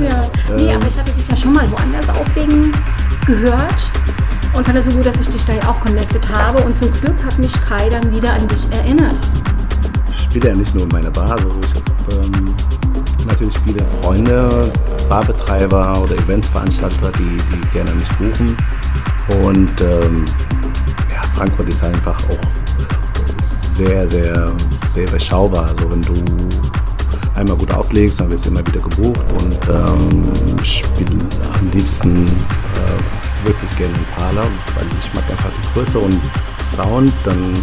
ja. Nee, aber ich hatte dich ja schon mal woanders auflegen gehört und fand es so gut, dass ich dich da ja auch connected habe. Und zum Glück hat mich Kai dann wieder an dich erinnert. ich spiele ja nicht nur in meiner Bar, also ich habe ähm, natürlich viele Freunde, Barbetreiber oder Eventveranstalter, die, die gerne mich buchen. Und ähm, ja, Frankfurt ist einfach auch sehr, sehr, sehr überschaubar. Also wenn du einmal gut auflegst, dann wirst du immer wieder gebucht und ähm, spiele am liebsten äh, wirklich gerne im Parler, weil ich mag einfach die Größe und Sound, dann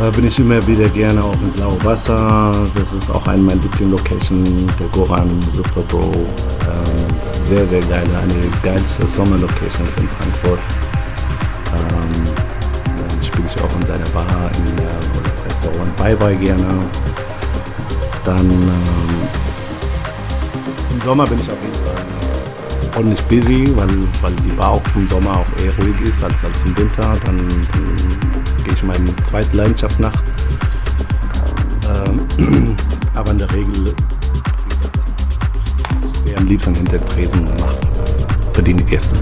äh, bin ich immer wieder gerne auch im Blau Wasser. Das ist auch eine meiner Lieblingslocations, der Goran Super Bro. Ähm, sehr, sehr geile, eine der geilsten Sommerlocations in Frankfurt. Ähm, dann spiele ich auch in seiner Bar, in der Restaurant Bye Bye gerne. Dann ähm, im Sommer bin ich auf jeden Fall ordentlich busy, weil, weil die Bar auch im Sommer auch eher ruhig ist als, als im Winter. Dann, dann gehe ich meiner zweiten Leidenschaft nach. Ähm, (clears throat) aber in der Regel, stehe am liebsten hinter Tresen und mache die Gäste.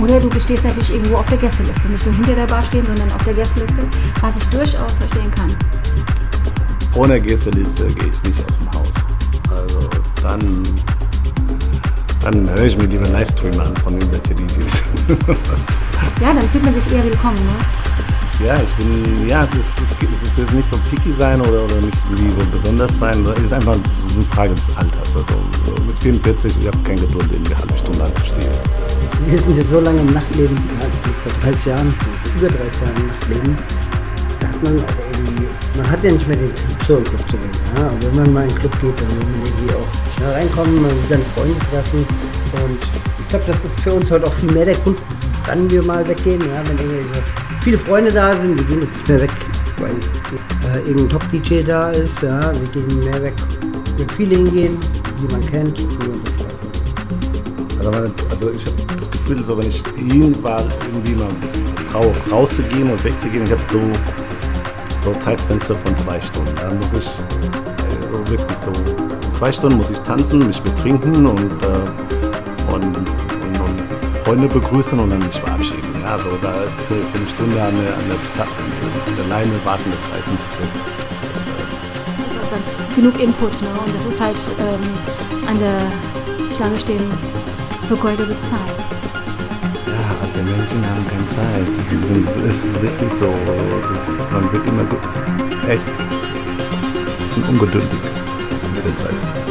Oder du bestehst natürlich irgendwo auf der Gästeliste. Nicht nur hinter der Bar stehen, sondern auf der Gästeliste, was ich durchaus verstehen kann. Ohne Gästeliste gehe ich nicht aus dem Haus. Also dann, dann höre ich mir lieber einen Livestream an von irgendwelchen DJs. (laughs) Ja, dann fühlt man sich eher willkommen, ne? Ja, ich bin, ja, das, es ist jetzt nicht so picky sein oder, oder nicht irgendwie so besonders sein. Es ist einfach eine Frage des Alters. Also so mit 44, ich habe keine Geduld, in eine halbe Stunde anzustehen. Wir sind jetzt so lange im Nachtleben, seit 30 Jahren, über 30 Jahren im Nachtleben. Hat man irgendwie, man hat ja nicht mehr den Trieb, so im Club zu gehen. Ja? Aber wenn man mal in den Club geht, dann will man irgendwie auch schnell reinkommen, man will seine Freunde treffen. Und ich glaube, das ist für uns heute auch viel mehr der Grund, wann wir mal weggehen. Ja? Wenn irgendwelche viele Freunde da sind, wir gehen jetzt nicht mehr weg, weil äh, irgendein Top-DJ da ist. Ja? Wir gehen mehr weg, wenn viele hingehen, die man kennt, die man hat. Also, also ich habe das Gefühl, so wenn ich irgendwann irgendwie mal trau, rauszugehen und wegzugehen, ich habe so, so Zeitfenster von zwei Stunden. Da muss ich äh, wirklich so zwei Stunden muss ich tanzen, mich betrinken und, äh, und, und, und Freunde begrüßen und dann mich verabschieden. Ja, so da ist für, für eine Stunde an der, an der Stadt, an der Leine wartende Zeit drin. Das ist dann genug Input, ne? Und das ist halt ähm, an der Schlange stehen vergeudete Zeit. Ja, alte Menschen haben keine Zeit. Es ist wirklich so. Das, man wird immer. Echt. bisschen ungeduldig mit der Zeit.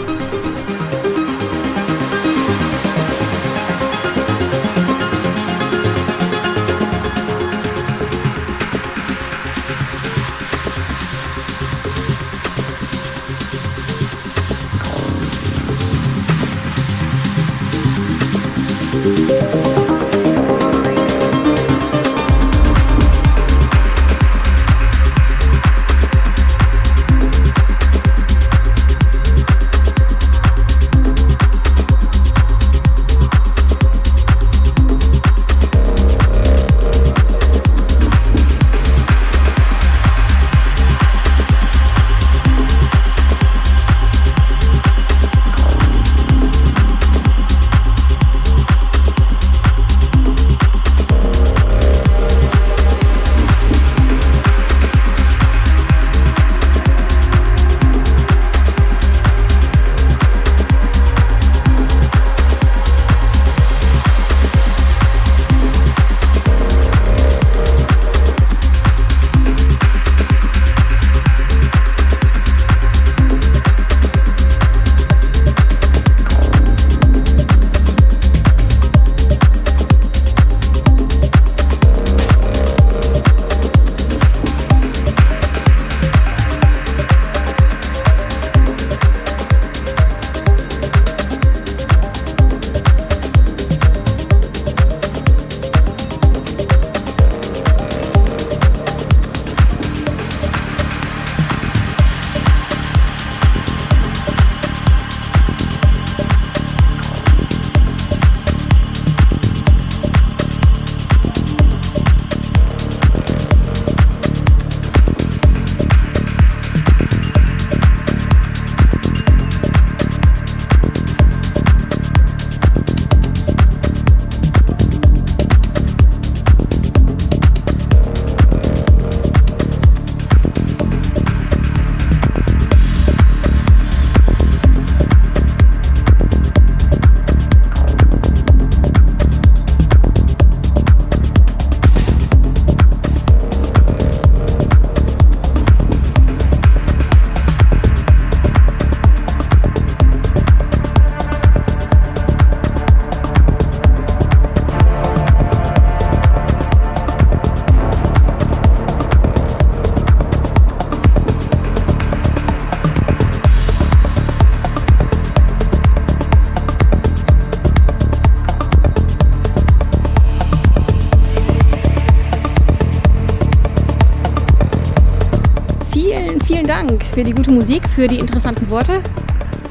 Für die gute Musik, für die interessanten Worte.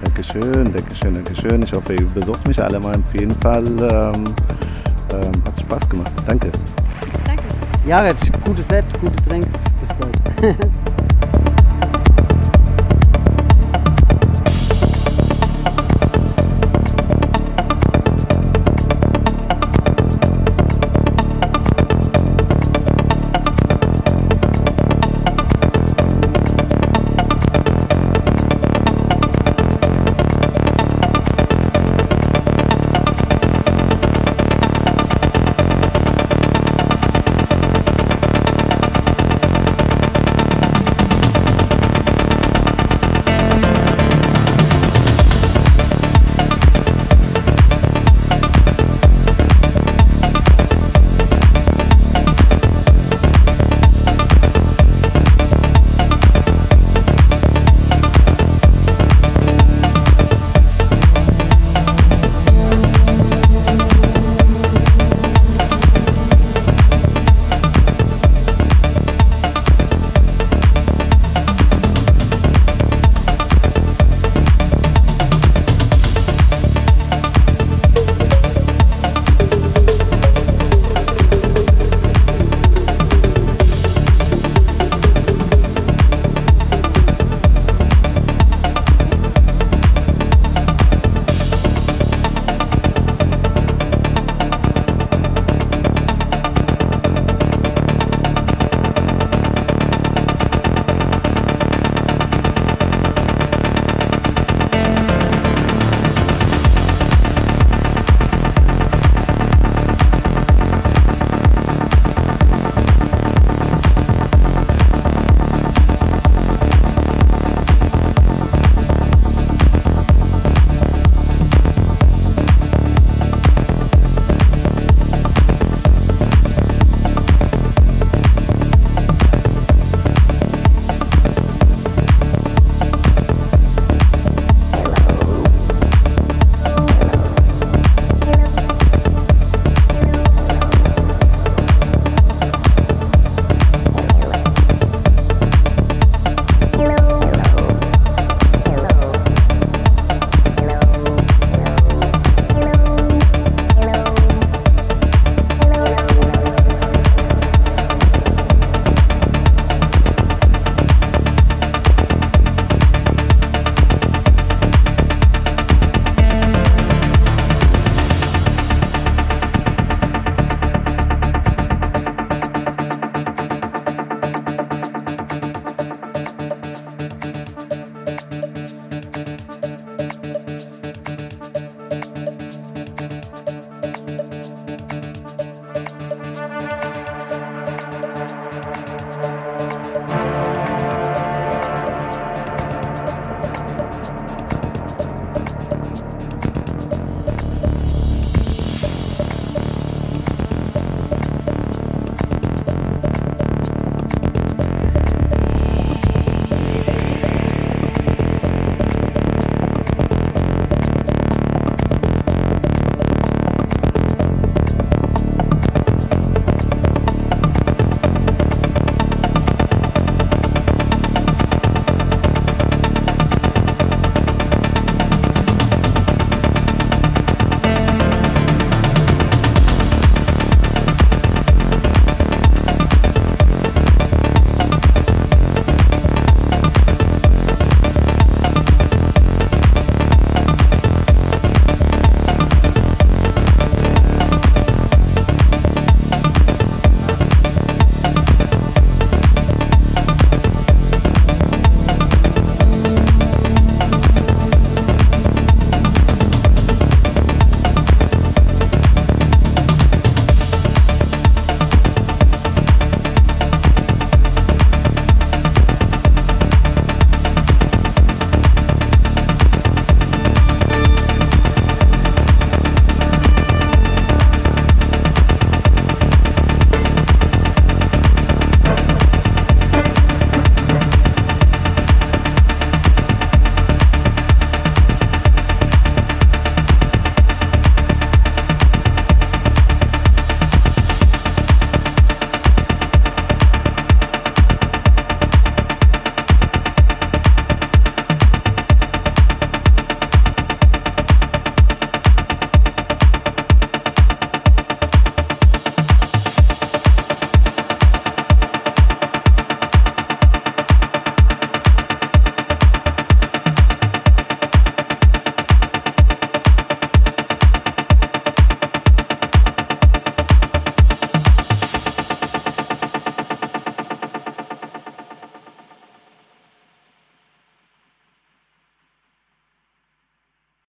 Dankeschön, Dankeschön, Dankeschön. Ich hoffe, ihr besucht mich alle mal auf jeden Fall. Ähm, ähm, hat Spaß gemacht. Danke. Danke. Jared, gutes Set, gutes Drinks. Bis bald. (laughs)